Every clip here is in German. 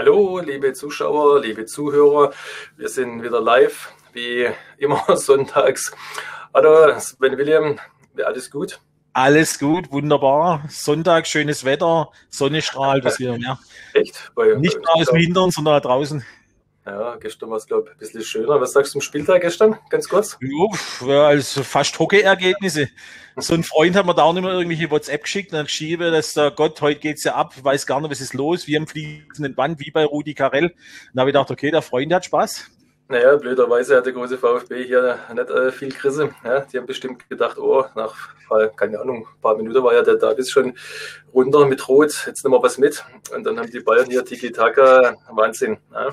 Hallo, liebe Zuschauer, liebe Zuhörer. Wir sind wieder live, wie immer sonntags. Hallo, Sven William, alles gut? Alles gut, wunderbar. Sonntag, schönes Wetter, Sonne strahlt, was wir mehr. Echt? Bei, Nicht nur aus dem Hintern, sondern da draußen. Ja, gestern war es, glaube ich, ein bisschen schöner. Was sagst du zum Spieltag gestern? Ganz kurz. Ja, also fast Hockey-Ergebnisse. So ein Freund hat mir da auch nicht mehr irgendwelche WhatsApp geschickt und dann geschrieben, dass der Gott, heute geht's ja ab, weiß gar nicht, was ist los, wie am fließenden Band, wie bei Rudi Carell. Und da habe ich gedacht, okay, der Freund hat Spaß. Naja, blöderweise hat der große VfB hier nicht äh, viel Krise. Ja, die haben bestimmt gedacht, oh, nach, keine Ahnung, ein paar Minuten war ja der Davis schon runter mit Rot, jetzt nehmen wir was mit. Und dann haben die Bayern hier Tiki-Taka, Wahnsinn. Ja.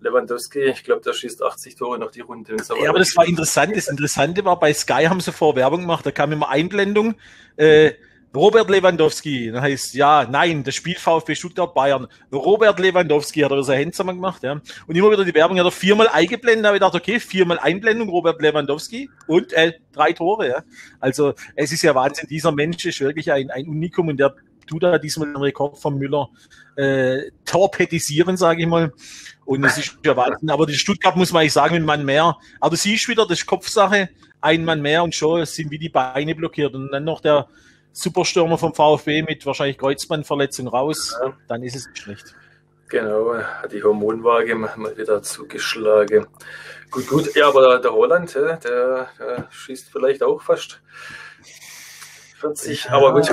Lewandowski, ich glaube, der schießt 80 Tore noch die Runde. Ja, aber das war interessant. Das Interessante war, bei Sky haben sie vor Werbung gemacht, da kam immer Einblendung. Äh, Robert Lewandowski, dann heißt ja, nein, das Spiel VfB Stuttgart Bayern. Robert Lewandowski hat er seine Hände zusammen gemacht, ja. Und immer wieder die Werbung hat er viermal eingeblendet, da habe ich gedacht, okay, viermal Einblendung, Robert Lewandowski und äh, drei Tore, ja. Also es ist ja Wahnsinn, dieser Mensch ist wirklich ein, ein Unikum und der tut da diesmal den Rekord von Müller äh, torpedisieren, sage ich mal. Und es ist ja Wahnsinn. Aber die Stuttgart muss man eigentlich sagen, ein Mann mehr. Aber du siehst wieder, das ist Kopfsache, ein Mann mehr und schon sind wie die Beine blockiert. Und dann noch der Superstürmer vom VfB mit wahrscheinlich Kreuzbandverletzung raus, ja. dann ist es nicht schlecht. Genau, hat die Hormonwaage mal wieder zugeschlagen. Gut, gut. Ja, aber der Holland, der, der schießt vielleicht auch fast 40, ja. aber gut.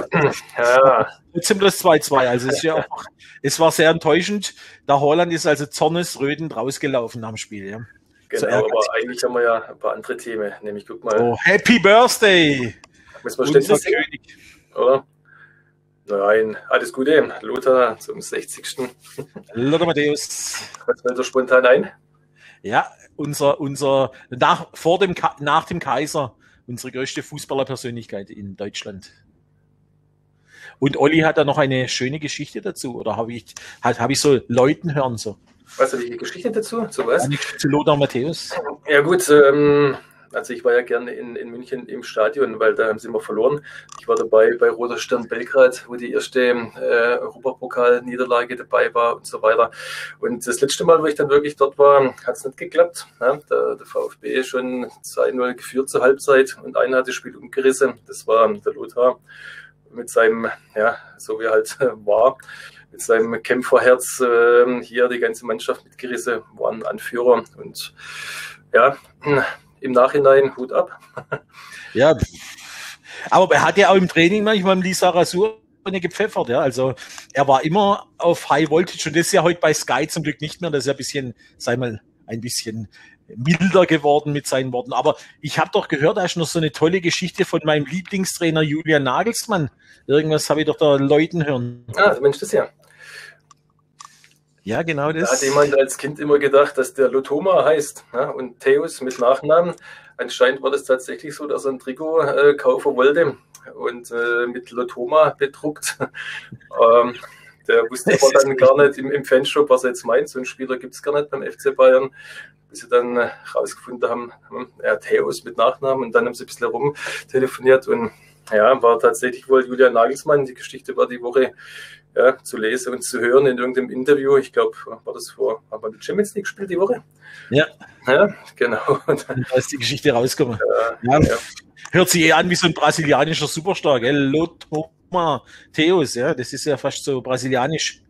Ja. Trotzdem das 2-2. Also es, ist ja auch, es war sehr enttäuschend. Der Holland ist also zornesrödend rausgelaufen am Spiel. Ja. Genau, aber eigentlich haben wir ja ein paar andere Themen. Nämlich, guck mal. Oh, Happy Birthday! Müssen wir ständig König. Oder? Nein, alles Gute, Lothar, zum 60. Lothar Matthäus. Was fällt dir spontan ein? Ja, unser, unser, nach, vor dem, nach dem Kaiser, unsere größte Fußballerpersönlichkeit in Deutschland. Und Olli hat da noch eine schöne Geschichte dazu, oder habe ich, habe ich so Leuten hören so? Was, habe ich eine Geschichte dazu? Zu was? Zu Lothar Matthäus. Ja gut, ähm, also ich war ja gerne in, in München im Stadion, weil da haben sie immer verloren. Ich war dabei bei Roter Stern Belgrad, wo die erste äh, Europapokal-Niederlage dabei war und so weiter. Und das letzte Mal, wo ich dann wirklich dort war, hat es nicht geklappt. Ja, der, der VfB schon 2-0 geführt zur Halbzeit und einer hat das Spiel umgerissen. Das war der Lothar mit seinem, ja, so wie er halt war, mit seinem Kämpferherz äh, hier die ganze Mannschaft mitgerissen, war ein Anführer und ja, im Nachhinein Hut ab. ja, aber er hat ja auch im Training manchmal Lisa Rasur gepfeffert, ja. Also er war immer auf High Voltage und das ist ja heute bei Sky zum Glück nicht mehr. Das ist ja ein bisschen, sei mal, ein bisschen milder geworden mit seinen Worten. Aber ich habe doch gehört, da ist noch so eine tolle Geschichte von meinem Lieblingstrainer Julian Nagelsmann. Irgendwas habe ich doch da Leuten hören. Ah, Mensch, das ja. Ja, genau das. Da hat jemand als Kind immer gedacht, dass der Lotoma heißt ja, und Theos mit Nachnamen. Anscheinend war das tatsächlich so, dass er ein Trikot äh, kaufen wollte und äh, mit Lotoma bedruckt. ähm, der wusste aber dann gar nicht im, im Fanshop, was er jetzt meint. So einen Spieler gibt es gar nicht beim FC Bayern. Bis sie dann herausgefunden äh, haben, hm, er hat Theos mit Nachnamen und dann haben sie ein bisschen rumtelefoniert und ja, war tatsächlich wohl Julian Nagelsmann. Die Geschichte war die Woche ja, zu lesen und zu hören in irgendeinem Interview. Ich glaube, war das vor, haben wir die Champions League gespielt die Woche? Ja. Ja, genau. Und dann ist die Geschichte rausgekommen. Ja, ja. Hört sich eh an wie so ein brasilianischer Superstar, gell? Lotoma Theos, ja, das ist ja fast so brasilianisch.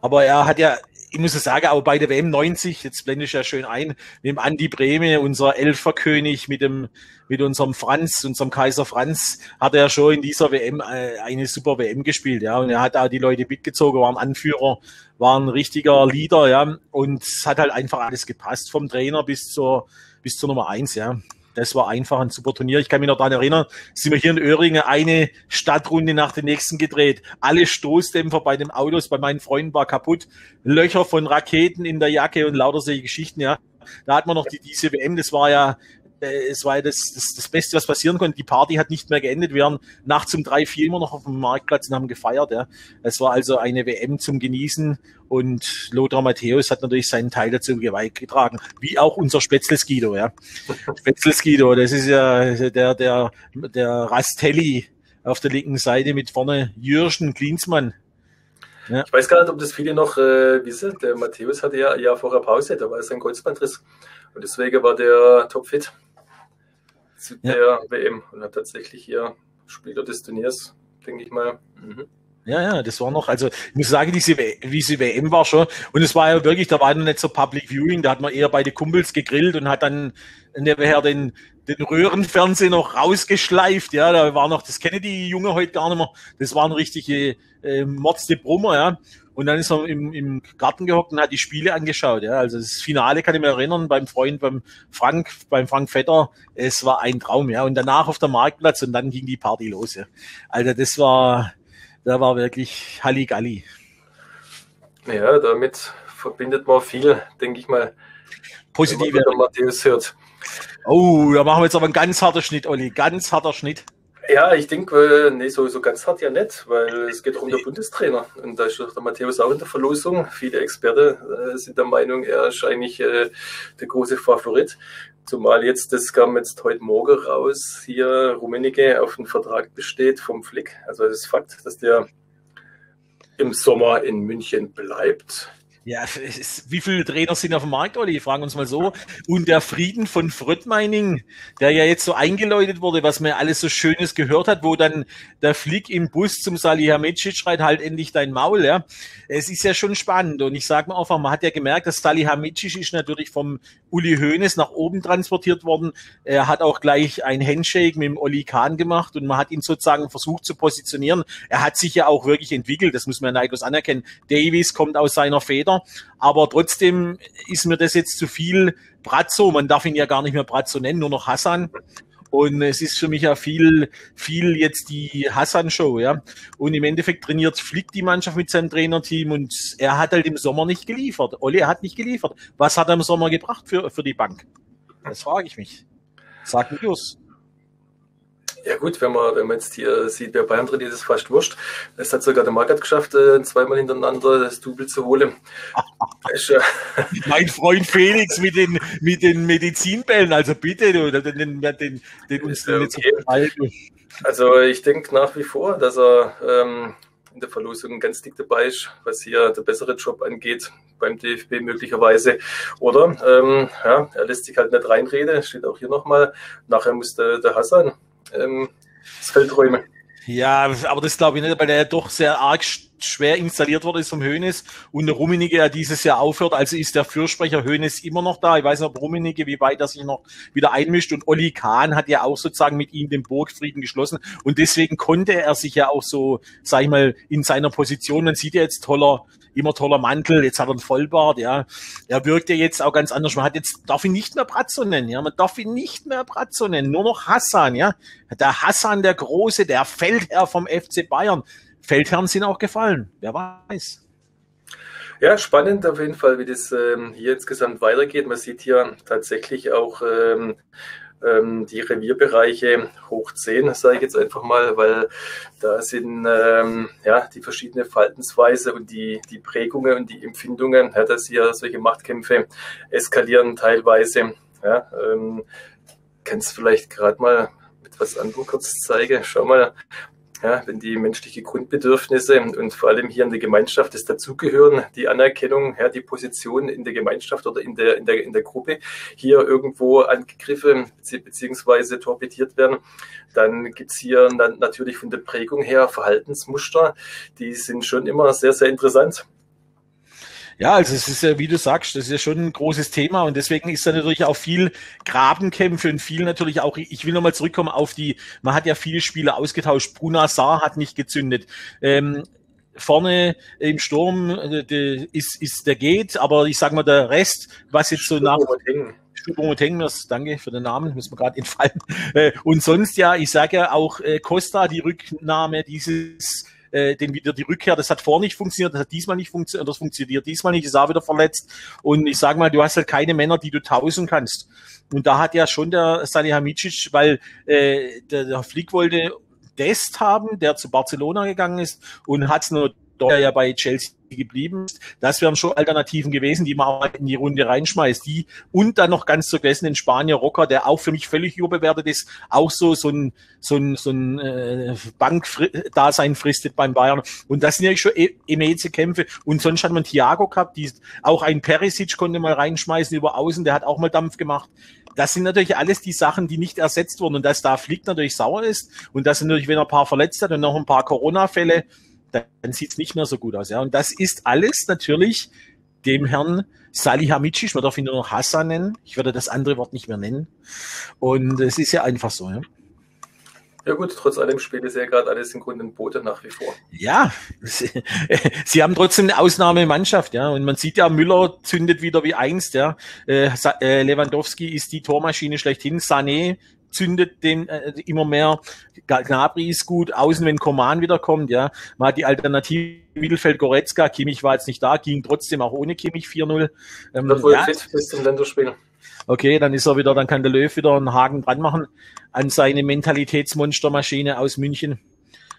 Aber er hat ja ich muss sagen, auch bei der WM 90, jetzt blende ich ja schön ein, mit dem Andi Breme, unser Elferkönig, mit dem, mit unserem Franz, unserem Kaiser Franz, hat er schon in dieser WM äh, eine super WM gespielt, ja. Und er hat auch die Leute mitgezogen, war ein Anführer, war ein richtiger Leader, ja. Und es hat halt einfach alles gepasst, vom Trainer bis zur, bis zur Nummer eins, ja. Das war einfach ein super Turnier. Ich kann mich noch daran erinnern, sind wir hier in Öhringen eine Stadtrunde nach der nächsten gedreht. Alle Stoßdämpfer bei den Autos bei meinen Freunden war kaputt. Löcher von Raketen in der Jacke und lauter solche Geschichten, ja. Da hat man noch die, diese WM, das war ja es war das, das, das Beste, was passieren konnte. Die Party hat nicht mehr geendet. Wir waren nachts um drei, vier immer noch auf dem Marktplatz und haben gefeiert. Ja. Es war also eine WM zum Genießen und Lothar Matthäus hat natürlich seinen Teil dazu beigetragen, wie auch unser Spätzles Guido. Ja. Spätzles Guido, das ist ja der, der, der Rastelli auf der linken Seite mit vorne Jürgen Klinsmann. Ja. Ich weiß gar nicht, ob das viele noch äh, wissen. Der Matthäus hatte ja Jahr vorher Pause, da war es ein Kreuzbandriss. Und deswegen war der topfit zu ja. der WM und hat tatsächlich hier Spieler des Turniers, denke ich mal. Mhm. Ja, ja, das war noch, also ich muss sagen, diese, diese WM war schon, und es war ja wirklich, da war noch nicht so Public Viewing, da hat man eher bei den Kumpels gegrillt und hat dann nebenher den, den Röhrenfernseher noch rausgeschleift, ja, da war noch, das kennen die Junge heute gar nicht mehr, das waren richtige äh, Motzte Brummer, ja, und dann ist er im, im Garten gehockt und hat die Spiele angeschaut, ja, also das Finale kann ich mir erinnern, beim Freund, beim Frank, beim Frank Vetter, es war ein Traum, ja, und danach auf der Marktplatz und dann ging die Party los, ja, also das war, da war wirklich Halligalli. Ja, damit verbindet man viel, denke ich mal. Positive. Wenn Matthäus hört. Oh, da machen wir jetzt aber einen ganz harter Schnitt, Olli. Ganz harter Schnitt. Ja, ich denke, nee, sowieso ganz hart ja nicht, weil es geht um den Bundestrainer. Und da ist doch der Matthäus auch in der Verlosung. Viele Experten äh, sind der Meinung, er ist eigentlich äh, der große Favorit. Zumal jetzt, das kam jetzt heute Morgen raus, hier Rummenigge auf den Vertrag besteht vom Flick. Also das ist Fakt, dass der im Sommer in München bleibt. Ja, ist, wie viele Trainer sind auf dem Markt, Olli? Fragen uns mal so. Und der Frieden von Fröttmeining, der ja jetzt so eingeläutet wurde, was man alles so Schönes gehört hat, wo dann der Flick im Bus zum Salihamidzic schreit, halt endlich dein Maul, ja. Es ist ja schon spannend. Und ich sage mal einfach, man hat ja gemerkt, dass Salihamidzic ist natürlich vom Uli Hoeneß nach oben transportiert worden. Er hat auch gleich ein Handshake mit dem Olli Kahn gemacht und man hat ihn sozusagen versucht zu positionieren. Er hat sich ja auch wirklich entwickelt, das muss man neidlos anerkennen. Davies kommt aus seiner Feder weiter. Aber trotzdem ist mir das jetzt zu viel Brazzo. Man darf ihn ja gar nicht mehr Brazzo nennen, nur noch Hassan. Und es ist für mich ja viel, viel jetzt die Hassan-Show, ja. Und im Endeffekt trainiert Flick die Mannschaft mit seinem Trainerteam und er hat halt im Sommer nicht geliefert. Olli hat nicht geliefert. Was hat er im Sommer gebracht für, für die Bank? Das frage ich mich. Sag mir los. Ja gut, wenn man, wenn man jetzt hier sieht, wer Bayern trainiert, ist fast wurscht. Es hat sogar der Market geschafft, äh, zweimal hintereinander das Double zu holen. mein Freund Felix mit den, mit den Medizinbällen, also bitte, du, den, den, den, den uns okay. so Also ich denke nach wie vor, dass er ähm, in der Verlosung ganz dick dabei ist, was hier der bessere Job angeht beim DFB möglicherweise. Oder ähm, ja, er lässt sich halt nicht reinreden, steht auch hier nochmal. Nachher muss der, der Hassan ähm, das Feld räumen. Ja, aber das glaube ich nicht, weil der doch sehr arg schwer installiert worden ist vom Hönes und Rummenigge ja dieses Jahr aufhört. Also ist der Fürsprecher Hönes immer noch da. Ich weiß nicht, ob Rummenigge, wie weit er sich noch wieder einmischt. Und Olli Kahn hat ja auch sozusagen mit ihm den Burgfrieden geschlossen. Und deswegen konnte er sich ja auch so, sag ich mal, in seiner Position, man sieht ja jetzt toller, immer toller Mantel, jetzt hat er einen Vollbart, ja. Er wirkt ja jetzt auch ganz anders. Man hat jetzt, darf ihn nicht mehr Bratzo nennen, ja. Man darf ihn nicht mehr Bratzo nennen, nur noch Hassan, ja. Der Hassan, der Große, der Feldherr vom FC Bayern. Feldherren sind auch gefallen, wer weiß. Ja, spannend auf jeden Fall, wie das ähm, hier insgesamt weitergeht. Man sieht hier tatsächlich auch ähm, ähm, die Revierbereiche hoch 10, sage ich jetzt einfach mal, weil da sind ähm, ja, die verschiedene Verhaltensweise und die, die Prägungen und die Empfindungen, ja, dass hier solche Machtkämpfe eskalieren teilweise. Ja, ähm, kannst vielleicht gerade mal mit was anderem kurz zeigen. Schau mal, ja, wenn die menschlichen Grundbedürfnisse und vor allem hier in der Gemeinschaft das Dazugehören, die Anerkennung, ja, die Position in der Gemeinschaft oder in der, in der, in der Gruppe hier irgendwo angegriffen bzw. torpediert werden, dann gibt's hier natürlich von der Prägung her Verhaltensmuster, die sind schon immer sehr, sehr interessant. Ja, also es ist ja, wie du sagst, das ist ja schon ein großes Thema und deswegen ist da natürlich auch viel Grabenkämpfe und viel natürlich auch, ich will nochmal zurückkommen auf die, man hat ja viele Spiele ausgetauscht, Bruna Saar hat nicht gezündet. Ähm, vorne im Sturm äh, ist, ist der geht, aber ich sag mal, der Rest, was jetzt so nach Stubomoteng, danke für den Namen, muss mir gerade entfallen. Äh, und sonst ja, ich sage ja auch äh, Costa, die Rücknahme dieses äh, den wieder die Rückkehr, das hat vor nicht funktioniert, das hat diesmal nicht funktioniert, das funktioniert diesmal nicht, ist auch wieder verletzt. Und ich sage mal, du hast halt keine Männer, die du tauschen kannst. Und da hat ja schon der Salihamidzic, weil äh, der, der Flick wollte Dest haben, der zu Barcelona gegangen ist und hat es nur der ja bei Chelsea geblieben ist. Das wären schon Alternativen gewesen, die man auch in die Runde reinschmeißt. Die und dann noch ganz vergessen den Spanier Rocker, der auch für mich völlig überbewertet ist, auch so so ein so ein so ein äh, Bankdasein fristet beim Bayern. Und das sind ja schon e immense Kämpfe. Und sonst hat man Thiago gehabt, die auch ein Perisic konnte mal reinschmeißen über Außen, der hat auch mal Dampf gemacht. Das sind natürlich alles die Sachen, die nicht ersetzt wurden und dass da Flick natürlich sauer ist und dass natürlich, wenn er ein paar verletzt hat und noch ein paar Corona-Fälle, dann sieht es nicht mehr so gut aus. Ja. Und das ist alles natürlich dem Herrn Salihamidzic, man darf ihn nur noch Hassan nennen. Ich würde das andere Wort nicht mehr nennen. Und es ist ja einfach so. Ja. Ja gut, trotz allem spielt es ja gerade alles im Grunde in Bote nach wie vor. Ja, sie, sie, haben trotzdem eine Ausnahmemannschaft, ja. Und man sieht ja, Müller zündet wieder wie einst, ja. Äh, äh Lewandowski ist die Tormaschine schlechthin. Sané zündet den äh, immer mehr. Gnabry ist gut, außen, wenn Koman wiederkommt, ja. Man hat die Alternative Mittelfeld Goretzka, Kimmich war jetzt nicht da, ging trotzdem auch ohne Kimmich 4-0. Ähm, wohl ja. fit bis zum Länderspiel. Okay, dann ist er wieder, dann kann der Löw wieder einen Haken dran machen an seine Mentalitätsmonstermaschine aus München.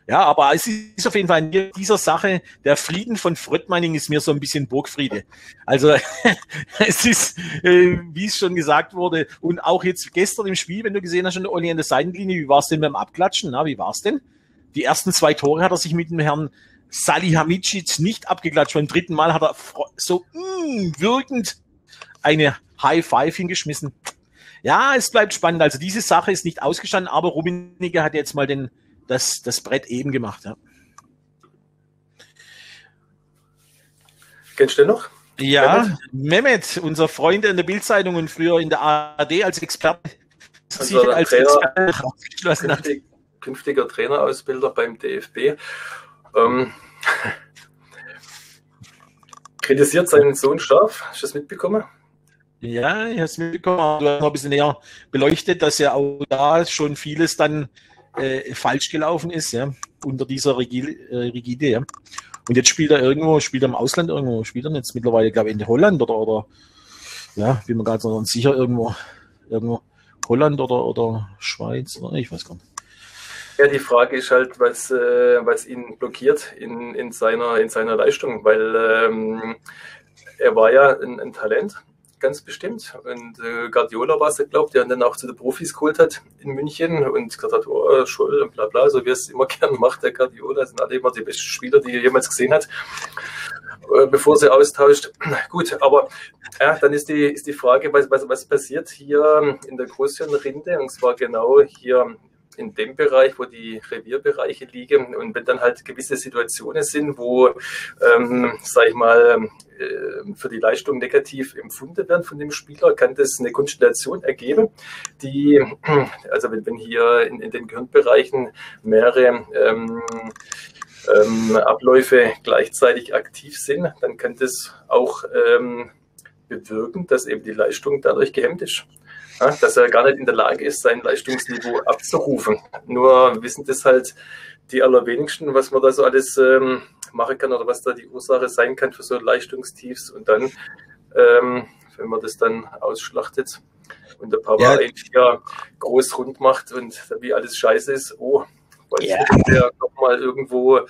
Ja, aber es ist auf jeden Fall in dieser Sache, der Frieden von Fröttmanning ist mir so ein bisschen Burgfriede. Also es ist, äh, wie es schon gesagt wurde, und auch jetzt gestern im Spiel, wenn du gesehen hast, Olli an der Seitenlinie, wie war es denn beim Abklatschen? Na, wie war es denn? Die ersten zwei Tore hat er sich mit dem Herrn Salihamidzic nicht abgeklatscht. Beim dritten Mal hat er so mh, mm, wirkend eine High Five hingeschmissen. Ja, es bleibt spannend. Also diese Sache ist nicht ausgestanden, aber Rummenigge hat jetzt mal den das, das Brett eben gemacht. Ja. Kennst du den noch? Ja, Mehmet, unser Freund in der Bildzeitung und früher in der ARD als Experte. Also als Trainer, künftig, künftiger Trainerausbilder beim DFB. Ähm, kritisiert seinen Sohn scharf. Hast du das mitbekommen? Ja, ich habe es mitbekommen. Du hast noch ein bisschen näher beleuchtet, dass ja auch da schon vieles dann äh, falsch gelaufen ist, ja, unter dieser Rigide, äh, Rigide, ja. Und jetzt spielt er irgendwo, spielt er im Ausland irgendwo, spielt er jetzt mittlerweile, glaube ich, in Holland oder, oder ja, bin mir gerade noch sicher, irgendwo, irgendwo Holland oder, oder Schweiz oder ich weiß gar nicht. Ja, die Frage ist halt, was, äh, was ihn blockiert in, in, seiner, in seiner Leistung, weil ähm, er war ja ein, ein Talent ganz bestimmt. Und äh, Guardiola war es, glaubt, der dann auch zu den Profis geholt hat in München und gesagt hat, oh, Scholl und bla bla, so wie es immer gern macht, der Guardiola, sind alle immer die besten Spieler, die er jemals gesehen hat, äh, bevor sie austauscht. Gut, aber ja, dann ist die, ist die Frage, was, was, was passiert hier in der Großhirnrinde, und zwar genau hier in dem Bereich, wo die Revierbereiche liegen. Und wenn dann halt gewisse Situationen sind, wo, ähm, sag ich mal, äh, für die Leistung negativ empfunden werden von dem Spieler, kann das eine Konstellation ergeben, die, also wenn, wenn hier in, in den Gehirnbereichen mehrere ähm, ähm, Abläufe gleichzeitig aktiv sind, dann kann das auch ähm, bewirken, dass eben die Leistung dadurch gehemmt ist dass er gar nicht in der Lage ist, sein Leistungsniveau abzurufen. Nur wissen das halt die allerwenigsten, was man da so alles ähm, machen kann oder was da die Ursache sein kann für so Leistungstiefs. Und dann, ähm, wenn man das dann ausschlachtet und der Papa ja. ja groß rund macht und wie alles scheiße ist, oh, weil ja. der nochmal irgendwo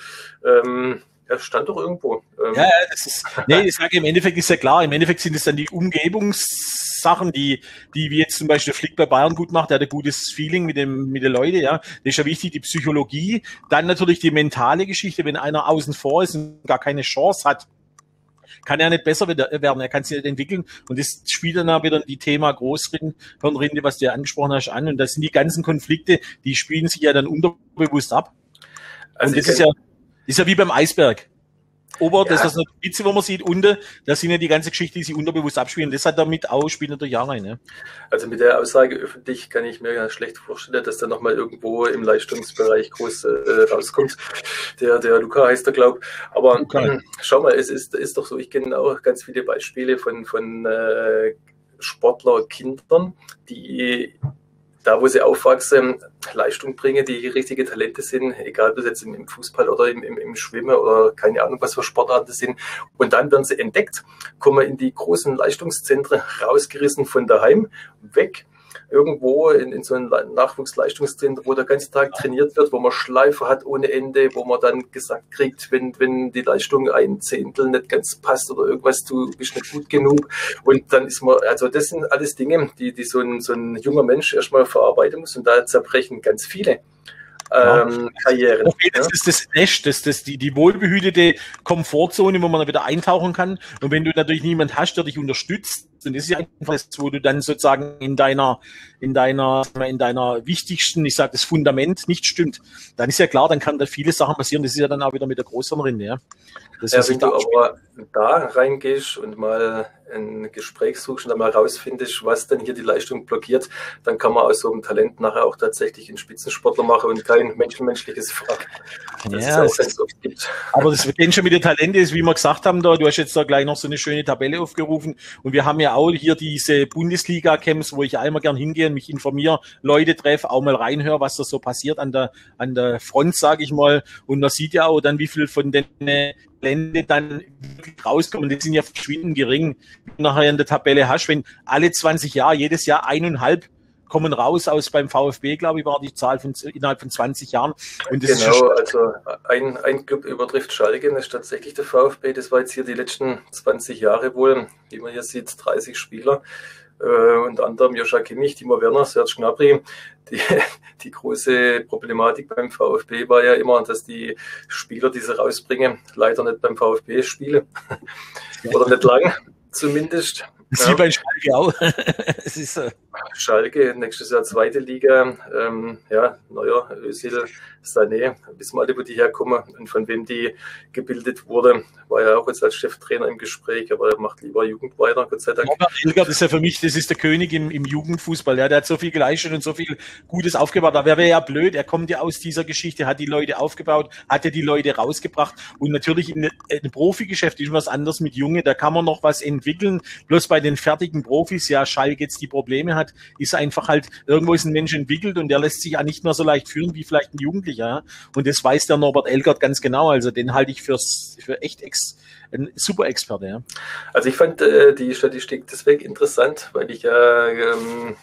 ähm, er stand doch irgendwo. Ähm. Ja, das ist, nee, ich sage, im Endeffekt ist ja klar, im Endeffekt sind es dann die Umgebungssachen, die, die wie jetzt zum Beispiel Flick bei Bayern gut macht, der hat ein gutes Feeling mit dem, mit den Leuten, ja. Das ist ja wichtig, die Psychologie. Dann natürlich die mentale Geschichte, wenn einer außen vor ist und gar keine Chance hat, kann er nicht besser werden, er kann sich nicht entwickeln. Und das spielt dann auch wieder die Thema Großhirnrinde, was du ja angesprochen hast, an. Und das sind die ganzen Konflikte, die spielen sich ja dann unterbewusst ab. Also und das ist ja, ist ja wie beim Eisberg. Ober, ja. das ist eine Spitze, wo man sieht, unten, das sind ja die ganze Geschichte, die sie unterbewusst abspielen. Das hat damit auch, spielt natürlich auch rein. Ne? Also mit der Aussage öffentlich kann ich mir ja schlecht vorstellen, dass da nochmal irgendwo im Leistungsbereich groß äh, rauskommt. Der, der Luca heißt er, glaub. Aber äh, schau mal, es ist, ist doch so, ich kenne auch ganz viele Beispiele von, von äh, Sportler, Kindern, die da, wo sie aufwachsen, Leistung bringen, die richtige Talente sind, egal ob das jetzt im Fußball oder im, im, im Schwimmen oder keine Ahnung, was für Sportarten sind. Und dann werden sie entdeckt, kommen in die großen Leistungszentren, rausgerissen von daheim, weg irgendwo in, in so einem Nachwuchsleistungszentrum, wo der ganze Tag trainiert wird, wo man Schleife hat ohne Ende, wo man dann gesagt kriegt, wenn, wenn die Leistung ein Zehntel nicht ganz passt oder irgendwas, du bist nicht gut genug. Und dann ist man, also das sind alles Dinge, die, die so ein, so ein junger Mensch erstmal verarbeiten muss und da zerbrechen ganz viele ähm, Karrieren. Okay, das ja. ist das Nest, das, das die, die wohlbehütete Komfortzone, wo man dann wieder eintauchen kann. Und wenn du natürlich niemand hast, der dich unterstützt, dann ist es einfach das, wo du dann sozusagen in deiner, in deiner, in deiner wichtigsten, ich sage das Fundament nicht stimmt, dann ist ja klar, dann kann da viele Sachen passieren. Das ist ja dann auch wieder mit der Großhirnrinde, ja. Das ja, wenn du aber da reingehst und mal ein Gespräch suchst und dann mal rausfindest, was denn hier die Leistung blockiert, dann kann man aus so einem Talent nachher auch tatsächlich einen Spitzensportler machen und kein menschenmenschliches Frack. Das ja, ist auch, das gibt. Aber das geht schon mit den Talenten ist, wie wir gesagt haben, da, du hast jetzt da gleich noch so eine schöne Tabelle aufgerufen und wir haben ja auch hier diese Bundesliga-Camps, wo ich einmal gern hingehe und mich informiere, Leute treffe, auch mal reinhöre, was da so passiert an der, an der Front, sage ich mal. Und man sieht ja auch dann, wie viel von den Länder dann rauskommen. Die sind ja verschwindend gering. Nachher in der Tabelle hast, wenn alle 20 Jahre, jedes Jahr eineinhalb kommen raus aus beim VfB, glaube ich, war die Zahl von innerhalb von 20 Jahren. genau, also ein, ein Club übertrifft Schalke, das ist tatsächlich der VfB. Das war jetzt hier die letzten 20 Jahre wohl, wie man hier sieht, 30 Spieler. Äh, unter anderem Joscha Kimmich, Timo Werner, Serge Gnabry. Die, die große Problematik beim VfB war ja immer, dass die Spieler, die sie rausbringen, leider nicht beim VfB spielen. Oder nicht lang, zumindest. Das ist wie bei Schalke auch. es ist, äh Schalke, nächstes Jahr zweite Liga. Ähm, ja, neuer Özil, Sané, wissen wir alle, wo die herkommen und von wem die gebildet wurde. War ja auch jetzt als Cheftrainer im Gespräch, aber er macht lieber Jugend weiter, Gott sei Dank. Robert Elgert ist ja für mich, das ist der König im, im Jugendfußball. Ja, der hat so viel geleistet und so viel Gutes aufgebaut. Da wäre ja blöd. Er kommt ja aus dieser Geschichte, hat die Leute aufgebaut, hat ja die Leute rausgebracht. Und natürlich in einem Profigeschäft ist was anderes mit Junge. Da kann man noch was entwickeln. Bloß bei den fertigen Profis, ja, Schalke jetzt die Probleme hat, ist einfach halt, irgendwo ist ein Mensch entwickelt und der lässt sich ja nicht mehr so leicht führen wie vielleicht ein Jugendlicher. Und das weiß der Norbert Elgert ganz genau. Also den halte ich fürs, für echt ex, ein super Experte. Ja. Also ich fand äh, die Statistik deswegen interessant, weil ich ja ähm,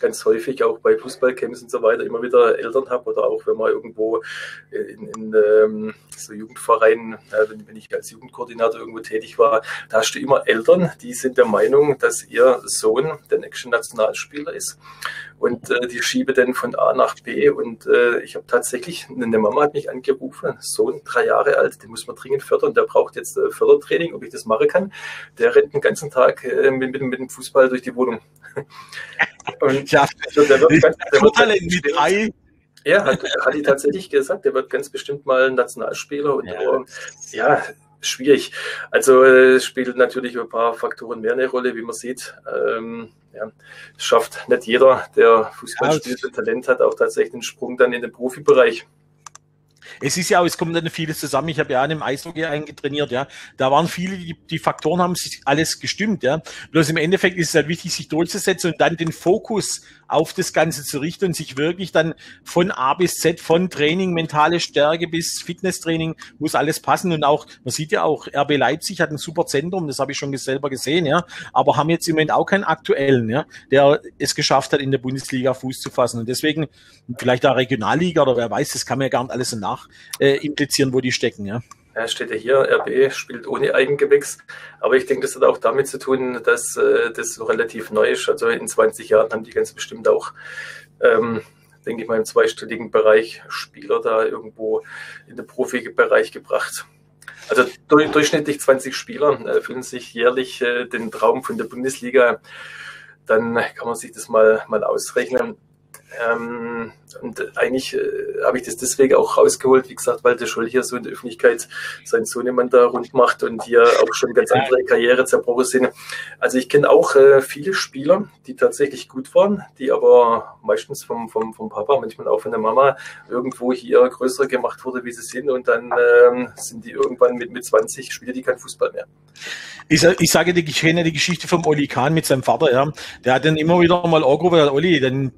ganz häufig auch bei Fußballcamps und so weiter immer wieder Eltern habe oder auch wenn man irgendwo in, in ähm, so Jugendvereinen, äh, wenn, wenn, ich als Jugendkoordinator irgendwo tätig war, da hast du immer Eltern, die sind der Meinung, dass ihr Sohn der nächste Nationalspieler ist und äh, die schiebe dann von A nach B und äh, ich habe tatsächlich, eine Mama hat mich angerufen, Sohn, drei Jahre alt, den muss man dringend fördern, der braucht jetzt äh, Fördertraining, ob ich das machen kann. Der rennt den ganzen Tag äh, mit, mit, mit dem Fußball durch die Wohnung. Und ja, also der wird ganz, der wird mit drei. Er hat, hat die tatsächlich gesagt, der wird ganz bestimmt mal Nationalspieler und ja, ja schwierig. Also spielt natürlich ein paar Faktoren mehr eine Rolle, wie man sieht. Ähm, ja, schafft nicht jeder, der Fußball spielt und Talent hat, auch tatsächlich den Sprung dann in den Profibereich. Es ist ja auch, es kommt dann vieles zusammen. Ich habe ja an dem Eishockey eingetrainiert, ja. Da waren viele, die, die Faktoren haben sich alles gestimmt, ja. Bloß im Endeffekt ist es halt wichtig, sich durchzusetzen und dann den Fokus auf das Ganze zu richten und sich wirklich dann von A bis Z, von Training, mentale Stärke bis Fitnesstraining, muss alles passen. Und auch, man sieht ja auch, RB Leipzig hat ein super Zentrum, das habe ich schon selber gesehen, ja, aber haben jetzt im Moment auch keinen aktuellen, ja, der es geschafft hat, in der Bundesliga Fuß zu fassen. Und deswegen, vielleicht da Regionalliga oder wer weiß, das kann man ja gar nicht alles so nach äh, implizieren, wo die stecken, ja. Ja, steht ja hier, RB spielt ohne Eigengewächs. Aber ich denke, das hat auch damit zu tun, dass äh, das so relativ neu ist. Also in 20 Jahren haben die ganz bestimmt auch, ähm, denke ich mal, im zweistelligen Bereich Spieler da irgendwo in den Profibereich gebracht. Also durchschnittlich 20 Spieler erfüllen sich jährlich äh, den Traum von der Bundesliga. Dann kann man sich das mal, mal ausrechnen. Ähm, und eigentlich äh, habe ich das deswegen auch rausgeholt, wie gesagt, weil der Scholl hier so in der Öffentlichkeit seinen Sohnemann da rund macht und hier auch schon ganz andere Karriere zerbrochen sind. Also ich kenne auch äh, viele Spieler, die tatsächlich gut waren, die aber meistens vom, vom, vom Papa, manchmal auch von der Mama irgendwo hier größer gemacht wurde, wie sie sind und dann ähm, sind die irgendwann mit, mit 20 spielen die kein Fußball mehr. Ich, ich sage, ich kenne die Geschichte vom Oli Kahn mit seinem Vater, ja. Der hat dann immer wieder mal angerufen, Oli, dann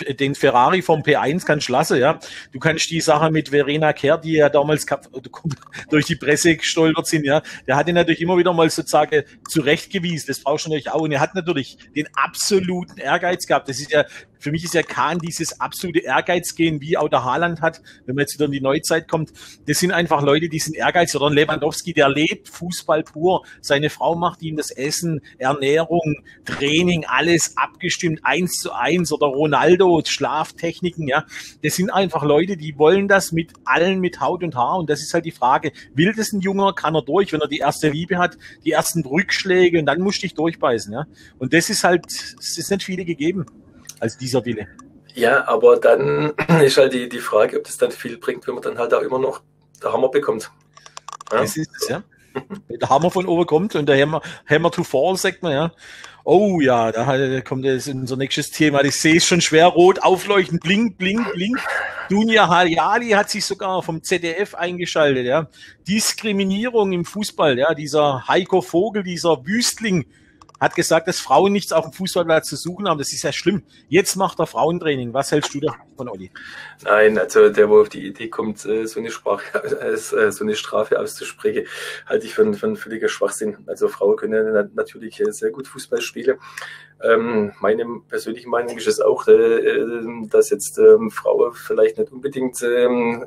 den Ferrari vom P1 kannst lassen, ja. Du kannst die Sache mit Verena Kerr, die ja damals durch die Presse gestolpert sind, ja. Der hat ihn natürlich immer wieder mal sozusagen zurechtgewiesen. Das brauchst du natürlich auch. Und er hat natürlich den absoluten Ehrgeiz gehabt. Das ist ja für mich ist ja Kahn dieses absolute Ehrgeiz gehen, wie auch der Haaland hat, wenn man jetzt wieder in die Neuzeit kommt. Das sind einfach Leute, die sind ehrgeizig. Oder Lewandowski, der lebt Fußball pur. Seine Frau macht ihm das Essen, Ernährung, Training, alles abgestimmt, eins zu eins. Oder Ronaldo, Schlaftechniken, ja. Das sind einfach Leute, die wollen das mit allen mit Haut und Haar. Und das ist halt die Frage, will das ein Junger, kann er durch, wenn er die erste Liebe hat, die ersten Rückschläge und dann musst du dich durchbeißen, ja. Und das ist halt, es ist nicht viele gegeben als dieser Wille. Ja, aber dann ist halt die, die Frage, ob das dann viel bringt, wenn man dann halt auch immer noch der Hammer bekommt. Ja? Das ist es, ja. der Hammer von oben kommt und der Hammer, Hammer to Fall, sagt man, ja. Oh ja, da kommt jetzt unser nächstes Thema. Ich sehe es schon schwer rot aufleuchten. Blink, blink, blink. Dunja Hayali hat sich sogar vom ZDF eingeschaltet, ja. Diskriminierung im Fußball, ja. Dieser Heiko Vogel, dieser Wüstling, hat gesagt, dass Frauen nichts auf dem Fußballplatz zu suchen haben. Das ist ja schlimm. Jetzt macht er Frauentraining. Was hältst du davon, Olli? Nein, also der, wo auf die Idee kommt, äh, so eine, Sprache, äh, so eine Strafe auszusprechen, halte ich für, für einen völliger Schwachsinn. Also Frauen können natürlich äh, sehr gut Fußball spielen. Ähm, meine persönliche Meinung ist es auch, dass jetzt ähm, Frauen vielleicht nicht unbedingt ähm,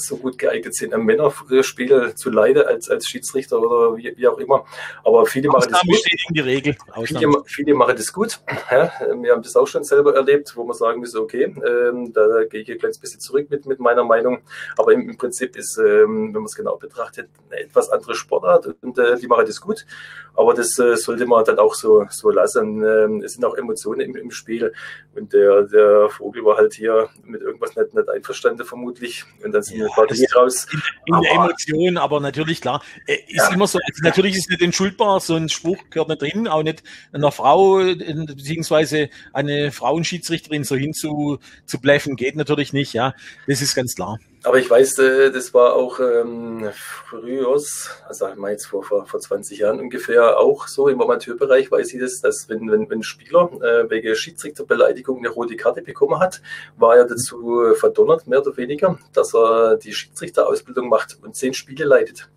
so gut geeignet sind, ein Männerspiel zu leiden als, als Schiedsrichter oder wie, wie auch immer. Aber viele machen das gut. Die Regel. Viele, viele, machen das gut. Ja, wir haben das auch schon selber erlebt, wo man sagen muss, okay, ähm, da gehe ich ein kleines bisschen zurück mit, mit meiner Meinung. Aber im, im Prinzip ist, ähm, wenn man es genau betrachtet, eine etwas andere Sportart und äh, die machen das gut. Aber das äh, sollte man dann auch so, so lassen. Ähm, es sind auch Emotionen im, im Spiel und der, der Vogel war halt hier mit irgendwas nicht, nicht einverstanden vermutlich und dann sind ja Batterie raus. In, in aber, der Emotion, aber natürlich, klar, äh, ist ja. immer so, also natürlich ist nicht entschuldbar, so ein Spruch gehört nicht drin, auch nicht einer Frau, beziehungsweise eine Frauenschiedsrichterin so hin zu, zu bleiben, geht natürlich nicht, ja, das ist ganz klar. Aber ich weiß, äh, das war auch ähm, früher, also ich meine jetzt vor, vor, vor 20 Jahren ungefähr auch so im Amateurbereich, weiß ich das, dass wenn, wenn, wenn ein Spieler äh, wegen Schiedsrichterbeleidigung eine rote Karte bekommen hat, war er dazu verdonnert, mehr oder weniger, dass er die Schiedsrichterausbildung macht und zehn Spiele leitet.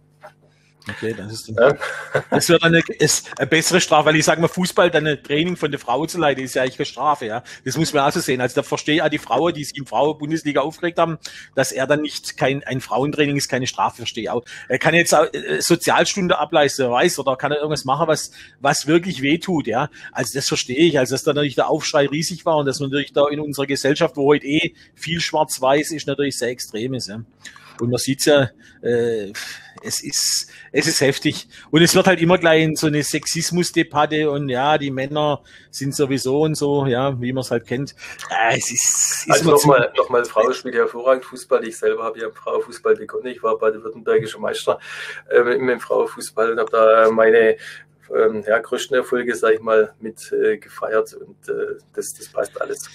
Okay, das ist, das wird eine, ist eine bessere Strafe, weil ich sage mal, Fußball, dann ein Training von der Frau zu leiten, ist ja eigentlich eine Strafe, ja. Das muss man auch so sehen. Also da verstehe ich auch die Frauen, die sich im Frauen-Bundesliga aufgeregt haben, dass er dann nicht kein, ein Frauentraining ist keine Strafe, verstehe ich auch. Er kann jetzt auch äh, Sozialstunde ableisten, weiß, oder kann er irgendwas machen, was, was wirklich weh tut, ja. Also das verstehe ich. Also dass da natürlich der Aufschrei riesig war und dass man natürlich da in unserer Gesellschaft, wo heute eh viel schwarz-weiß ist, natürlich sehr extrem ist, ja. Und man sieht's ja, äh, es ist, es ist heftig. Und es wird halt immer gleich in so eine Sexismusdebatte und ja, die Männer sind sowieso und so, ja, wie man es halt kennt. Äh, es ist, ist also nochmal, nochmal, Frau spielt hervorragend Fußball. Ich selber habe ja im Frauenfußball begonnen. Ich war bei der württembergische Meister äh, im, im Frauenfußball und habe da meine ähm, ja, größten Erfolge, sag ich mal, mit äh, gefeiert und äh, das, das passt alles.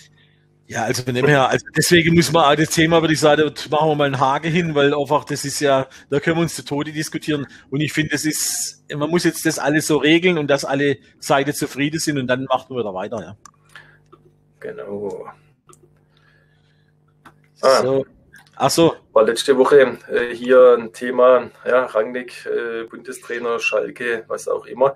Ja, also von dem her, also deswegen muss man auch das Thema, würde ich sagen, machen wir mal einen Hage hin, weil einfach das ist ja, da können wir uns zu Tode diskutieren. Und ich finde, es ist, man muss jetzt das alles so regeln und dass alle Seiten zufrieden sind und dann macht man wieder weiter, ja. Genau. Ah. So. Ach so. War letzte Woche äh, hier ein Thema, ja, Rangnick, äh, Bundestrainer, Schalke, was auch immer.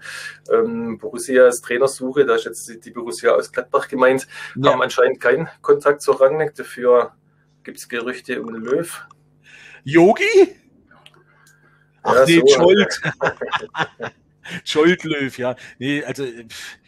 Ähm, Borussias Trainersuche, da ist jetzt die Borussia aus Gladbach gemeint, ja. haben anscheinend keinen Kontakt zu Rangnick. Dafür gibt es Gerüchte um Löw. Yogi? Ach ja, nee, so. Scholt. Scholt Löw, ja. Nee, also pff,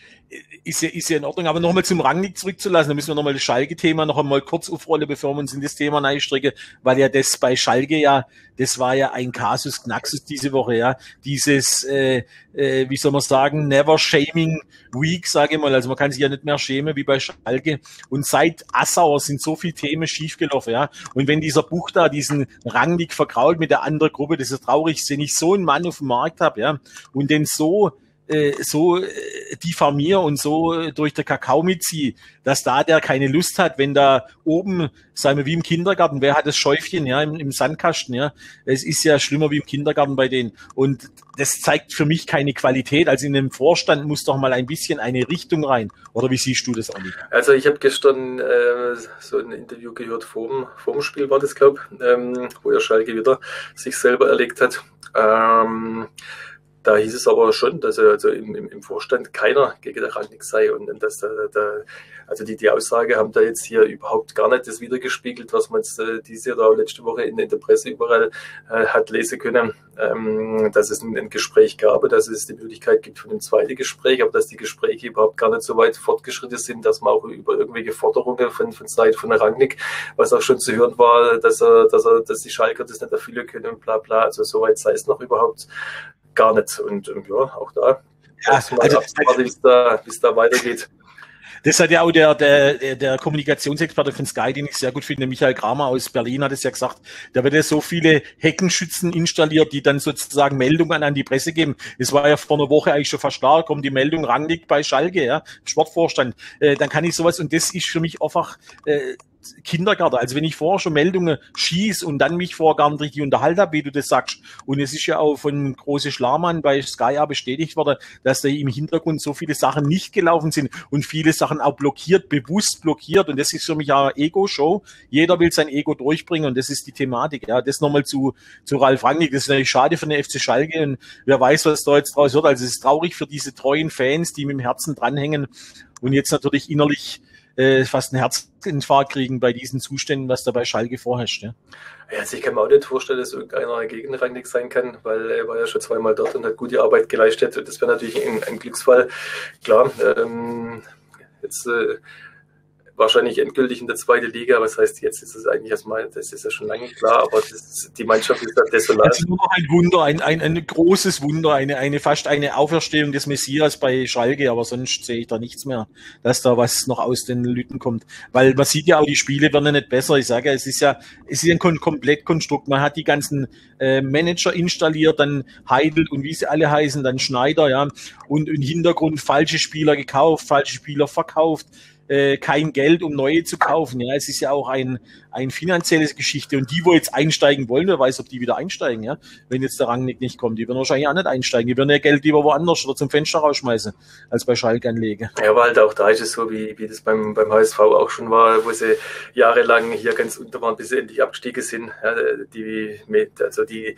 ist ja, ist ja in Ordnung. Aber nochmal zum Rangnick zurückzulassen, da müssen wir nochmal das Schalke-Thema noch einmal kurz aufrollen, bevor wir uns in das Thema reinstricken, weil ja das bei Schalke ja, das war ja ein Kasus Knaxus diese Woche, ja. Dieses, äh, äh, wie soll man sagen, Never Shaming Week, sage ich mal. Also man kann sich ja nicht mehr schämen wie bei Schalke. Und seit Assauer sind so viele Themen schiefgelaufen, ja. Und wenn dieser Buch da diesen Rangnick verkrault mit der anderen Gruppe, das ist traurig, wenn ich so einen Mann auf dem Markt habe, ja, und den so äh, so äh, diffamier und so äh, durch den Kakao mitziehe, dass da der keine Lust hat, wenn da oben, sagen wir wie im Kindergarten, wer hat das Schäufchen, ja, im, im Sandkasten, ja, es ist ja schlimmer wie im Kindergarten bei denen. Und das zeigt für mich keine Qualität. Also in dem Vorstand muss doch mal ein bisschen eine Richtung rein. Oder wie siehst du das, Olli? Also ich habe gestern äh, so ein Interview gehört vor dem Spiel war das, glaube ähm, wo er Schalke wieder sich selber erlegt hat. Ähm, da hieß es aber schon, dass also im, im, Vorstand keiner gegen der Rangnick sei und dass da, da, also die, die Aussage haben da jetzt hier überhaupt gar nicht das wiedergespiegelt, was man jetzt äh, diese oder letzte Woche in, in der Presse überall äh, hat lesen können, ähm, dass es ein, ein, Gespräch gab, dass es die Möglichkeit gibt für ein zweites Gespräch, aber dass die Gespräche überhaupt gar nicht so weit fortgeschritten sind, dass man auch über irgendwelche Forderungen von, von Seite von Rangnick, was auch schon zu hören war, dass er, dass er, dass die Schalker das nicht erfüllen können und bla bla. Also soweit sei es noch überhaupt gar nicht. Und, ja, auch da. Ja, also, wie es da, da weitergeht. Das hat ja auch der, der, der Kommunikationsexperte von Sky, den ich sehr gut finde, Michael Kramer aus Berlin, hat es ja gesagt, da wird ja so viele Heckenschützen installiert, die dann sozusagen Meldungen an die Presse geben. Es war ja vor einer Woche eigentlich schon fast klar, kommt die Meldung, Rangnick bei Schalke, ja, Sportvorstand. Äh, dann kann ich sowas, und das ist für mich einfach, äh, Kindergarten. Also wenn ich vorher schon Meldungen schieße und dann mich vorher gar nicht richtig unterhalten habe, wie du das sagst. Und es ist ja auch von große Schlamann bei Sky bestätigt worden, dass da im Hintergrund so viele Sachen nicht gelaufen sind und viele Sachen auch blockiert, bewusst blockiert. Und das ist für mich eine Ego-Show. Jeder will sein Ego durchbringen und das ist die Thematik. Ja, das nochmal zu, zu Ralf Rangnick. Das ist natürlich schade für den FC Schalke und wer weiß, was da jetzt draus wird. Also es ist traurig für diese treuen Fans, die mit dem Herzen dranhängen und jetzt natürlich innerlich äh, fast einen Herzinfarkt kriegen bei diesen Zuständen, was da bei Schalke vorherrscht. Ja. Also ich kann mir auch nicht vorstellen, dass irgendeiner gegen Rangnick sein kann, weil er war ja schon zweimal dort und hat gute Arbeit geleistet. Das wäre natürlich ein, ein Glücksfall. Klar, ähm, jetzt äh, wahrscheinlich endgültig in der zweiten Liga. Was heißt jetzt ist es eigentlich erstmal, das ist ja schon lange klar, aber das, die Mannschaft ist da desolat. Das ist nur noch ein Wunder, ein, ein, ein großes Wunder, eine, eine fast eine Auferstehung des Messias bei Schalke, aber sonst sehe ich da nichts mehr, dass da was noch aus den Lüten kommt. Weil man sieht ja auch, die Spiele werden ja nicht besser. Ich sage ja, es ist ja, es ist ein Komplettkonstrukt. Man hat die ganzen äh, Manager installiert, dann Heidel und wie sie alle heißen, dann Schneider, ja, und im Hintergrund falsche Spieler gekauft, falsche Spieler verkauft äh, kein Geld, um neue zu kaufen. Ja, es ist ja auch ein, ein finanzielles Geschichte. Und die, wo jetzt einsteigen wollen, wer weiß, ob die wieder einsteigen, ja, wenn jetzt der Rangnick nicht kommt. Die werden wahrscheinlich auch nicht einsteigen. Die werden ja Geld lieber woanders oder zum Fenster rausschmeißen, als bei Schalke anlegen. Ja, aber halt auch da ist es so, wie, wie das beim, beim HSV auch schon war, wo sie jahrelang hier ganz unter waren, bis sie endlich abgestiegen sind. Ja, die, mit, also die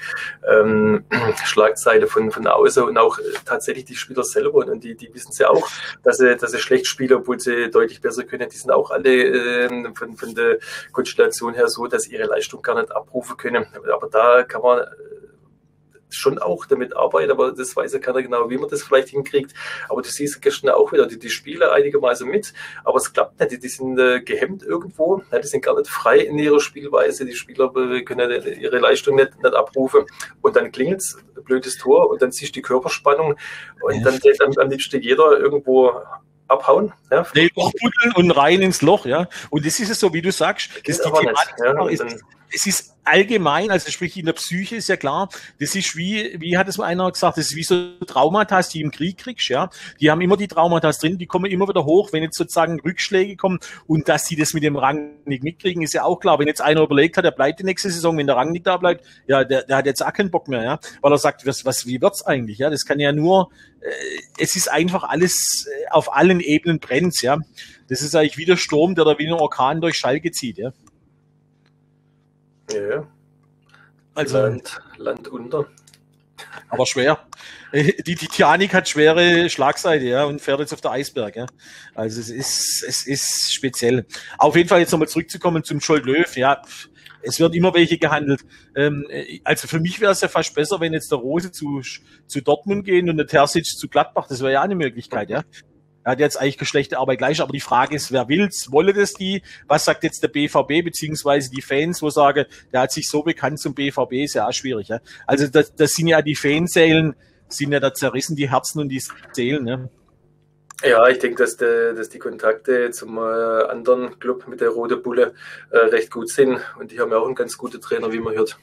ähm, Schlagzeile von, von außen und auch tatsächlich die Spieler selber. Und die, die wissen ja auch, dass sie, dass sie schlecht spielen, obwohl sie deutlich besser können. Die sind auch alle äh, von, von der Konstellation her so, dass ihre Leistung gar nicht abrufen können. Aber da kann man äh, schon auch damit arbeiten, aber das weiß ja keiner genau, wie man das vielleicht hinkriegt. Aber du siehst gestern auch wieder, die, die Spieler einigermaßen mit, aber es klappt nicht, die, die sind äh, gehemmt irgendwo, ne, die sind gar nicht frei in ihrer Spielweise, die Spieler können ihre Leistung nicht, nicht abrufen. Und dann klingelt es, blödes Tor und dann siehst du die Körperspannung. Und dann geht am, am liebsten jeder irgendwo abhauen. Ja. Nee, Loch buddeln und rein ins Loch, ja. Und das ist es so, wie du sagst, das ist die Thematik, ja, ist, es ist allgemein, also sprich in der Psyche ist ja klar, das ist wie, wie hat es mal einer gesagt, das ist wie so Traumata, die im Krieg kriegst, ja. Die haben immer die Traumata drin, die kommen immer wieder hoch, wenn jetzt sozusagen Rückschläge kommen und dass sie das mit dem Rang nicht mitkriegen, ist ja auch klar. Wenn jetzt einer überlegt hat, er bleibt die nächste Saison, wenn der Rang nicht da bleibt, ja, der, der hat jetzt auch keinen Bock mehr, ja. Weil er sagt, was, was, wie wird's eigentlich, ja. Das kann ja nur, äh, es ist einfach alles äh, auf allen Ebenen brennt, ja. Das ist eigentlich wie der Sturm, der da wie ein Orkan durch Schalke zieht, ja. Ja. Also, Land, Land unter. Aber schwer. Die Titanic hat schwere Schlagseite, ja, und fährt jetzt auf der Eisberg, ja. Also es ist, es ist speziell. Auf jeden Fall jetzt nochmal zurückzukommen zum Scholt Löw, ja. Es wird immer welche gehandelt. Ähm, also für mich wäre es ja fast besser, wenn jetzt der Rose zu, zu Dortmund gehen und der Terzic zu Gladbach. Das wäre ja eine Möglichkeit, ja. Er hat jetzt eigentlich geschlechte Arbeit gleich, aber die Frage ist, wer will's? Wolle das die? Was sagt jetzt der BVB beziehungsweise die Fans, wo sagen, der hat sich so bekannt zum BVB, ist ja auch schwierig. Ja? Also das, das sind ja die Fanseelen, sind ja da zerrissen, die Herzen und die Seelen. Ne? Ja, ich denke, dass, de, dass die Kontakte zum äh, anderen Club mit der Rote Bulle äh, recht gut sind und die haben ja auch einen ganz guten Trainer, wie man hört.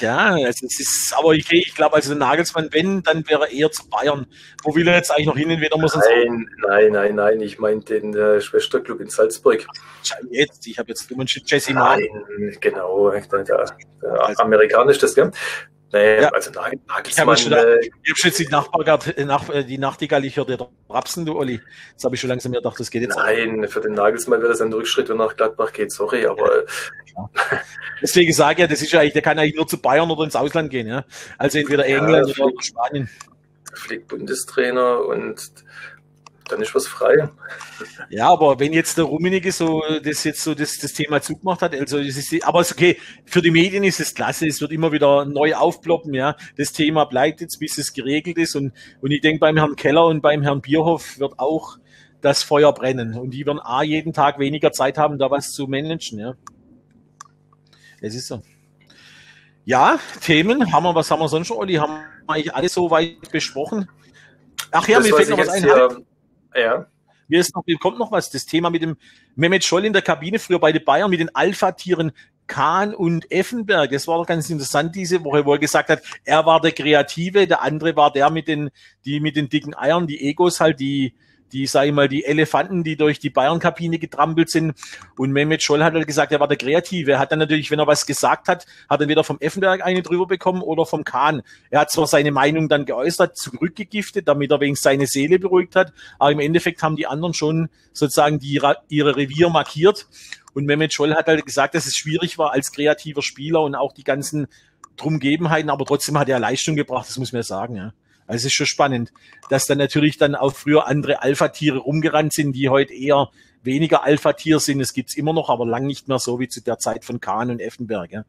Ja, also es ist, aber ich, ich glaube, also Nagelsmann, wenn, dann wäre er eher zu Bayern. Wo will er jetzt eigentlich noch hin? Entweder muss er Nein, nein, nein, nein, ich meine den äh, Schwesterclub in Salzburg. Jetzt, ich habe jetzt Jesse Nein, genau, der, der also, amerikanisch das, gell? Nee, ja. also Nagelsmann. Ich habe schon, äh, ich hab schon die Nachbar äh, nach, äh, die Nachtigall, ich dir Rapsen, du Olli. Jetzt habe ich schon langsam gedacht, das geht jetzt. Nein, auch. für den Nagelsmann wäre das ein Rückschritt, wenn er nach Gladbach geht, sorry, aber. Ja. Deswegen sage ich ja, das ist ja eigentlich, der kann eigentlich nur zu Bayern oder ins Ausland gehen, ja. Also entweder England ja, oder Spanien. Fliegt Bundestrainer und dann ist was frei. Ja, aber wenn jetzt der Rummenigge so das jetzt so das, das Thema zugemacht hat, also es ist, aber ist okay, für die Medien ist es klasse, es wird immer wieder neu aufploppen, ja. Das Thema bleibt jetzt, bis es geregelt ist und, und ich denke beim Herrn Keller und beim Herrn Bierhoff wird auch das Feuer brennen und die werden A jeden Tag weniger Zeit haben, da was zu managen, ja. Es ist so. Ja, Themen haben wir, was haben wir sonst schon, Olli? Haben wir eigentlich alles so weit besprochen? Ach ja, das mir fällt noch was ein. Ja, ja. Mir ist noch, mir kommt noch was. Das Thema mit dem Mehmet Scholl in der Kabine früher bei den Bayern mit den Alpha-Tieren Kahn und Effenberg. Das war doch ganz interessant diese Woche, wo er gesagt hat, er war der Kreative, der andere war der mit den, die mit den dicken Eiern, die Egos halt, die, die, sag ich mal, die Elefanten, die durch die Bayern-Kabine getrampelt sind. Und Mehmet Scholl hat halt gesagt, er war der Kreative. Er hat dann natürlich, wenn er was gesagt hat, hat er wieder vom Effenberg eine drüber bekommen oder vom Kahn. Er hat zwar seine Meinung dann geäußert, zurückgegiftet, damit er wegen seine Seele beruhigt hat, aber im Endeffekt haben die anderen schon sozusagen die, ihre Revier markiert. Und Mehmet Scholl hat halt gesagt, dass es schwierig war als kreativer Spieler und auch die ganzen Drumgebenheiten, aber trotzdem hat er Leistung gebracht, das muss man ja sagen, ja. Also es ist schon spannend, dass dann natürlich dann auch früher andere Alpha-Tiere rumgerannt sind, die heute eher weniger Alpha-Tier sind. Es gibt's immer noch, aber lang nicht mehr so wie zu der Zeit von Kahn und Effenberg. Ja.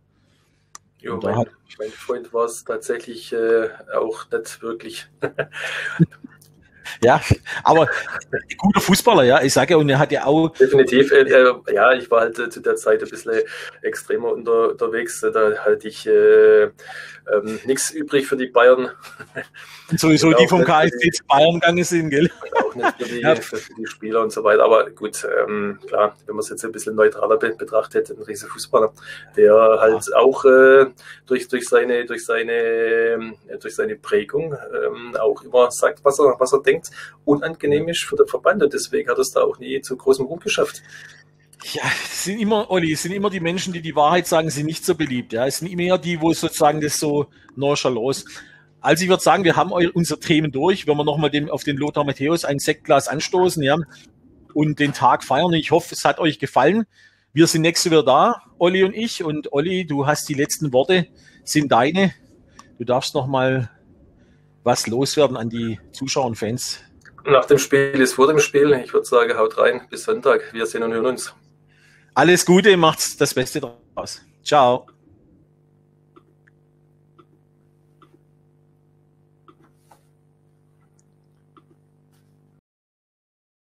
Jo, mein, mein Freund war es tatsächlich äh, auch nicht wirklich. Ja, aber guter Fußballer, ja. Ich sage ja, und er hat ja auch. Definitiv, äh, äh, ja, ich war halt äh, zu der Zeit ein bisschen extremer unter, unterwegs. Da halte ich äh, ähm, nichts übrig für die Bayern. Und sowieso die vom KSC zu Bayern gegangen sind, gell? Auch nicht für die, ja. für, die, Spieler und so weiter. Aber gut, ähm, klar, wenn man es jetzt ein bisschen neutraler betrachtet, ein riesiger Fußballer, der halt ja. auch äh, durch, durch, seine, durch, seine, äh, durch seine Prägung ähm, auch immer sagt, was er, was er denkt, unangenehm ist für den Verband. Und deswegen hat es da auch nie zu großem Ruhm geschafft. Ja, es sind immer, Olli, es sind immer die Menschen, die die Wahrheit sagen, sind nicht so beliebt. Ja, es sind immer die, wo sozusagen das so nonchalant. Also ich würde sagen, wir haben unsere Themen durch. Wenn wir nochmal auf den Lothar Matthäus ein Sektglas anstoßen, ja, und den Tag feiern. Ich hoffe, es hat euch gefallen. Wir sind nächste Woche da, Olli und ich. Und Olli, du hast die letzten Worte, sind deine. Du darfst nochmal was loswerden an die Zuschauer und Fans. Nach dem Spiel ist vor dem Spiel. Ich würde sagen, haut rein. Bis Sonntag. Wir sehen und hören uns. Alles Gute, macht's das Beste draus. Ciao.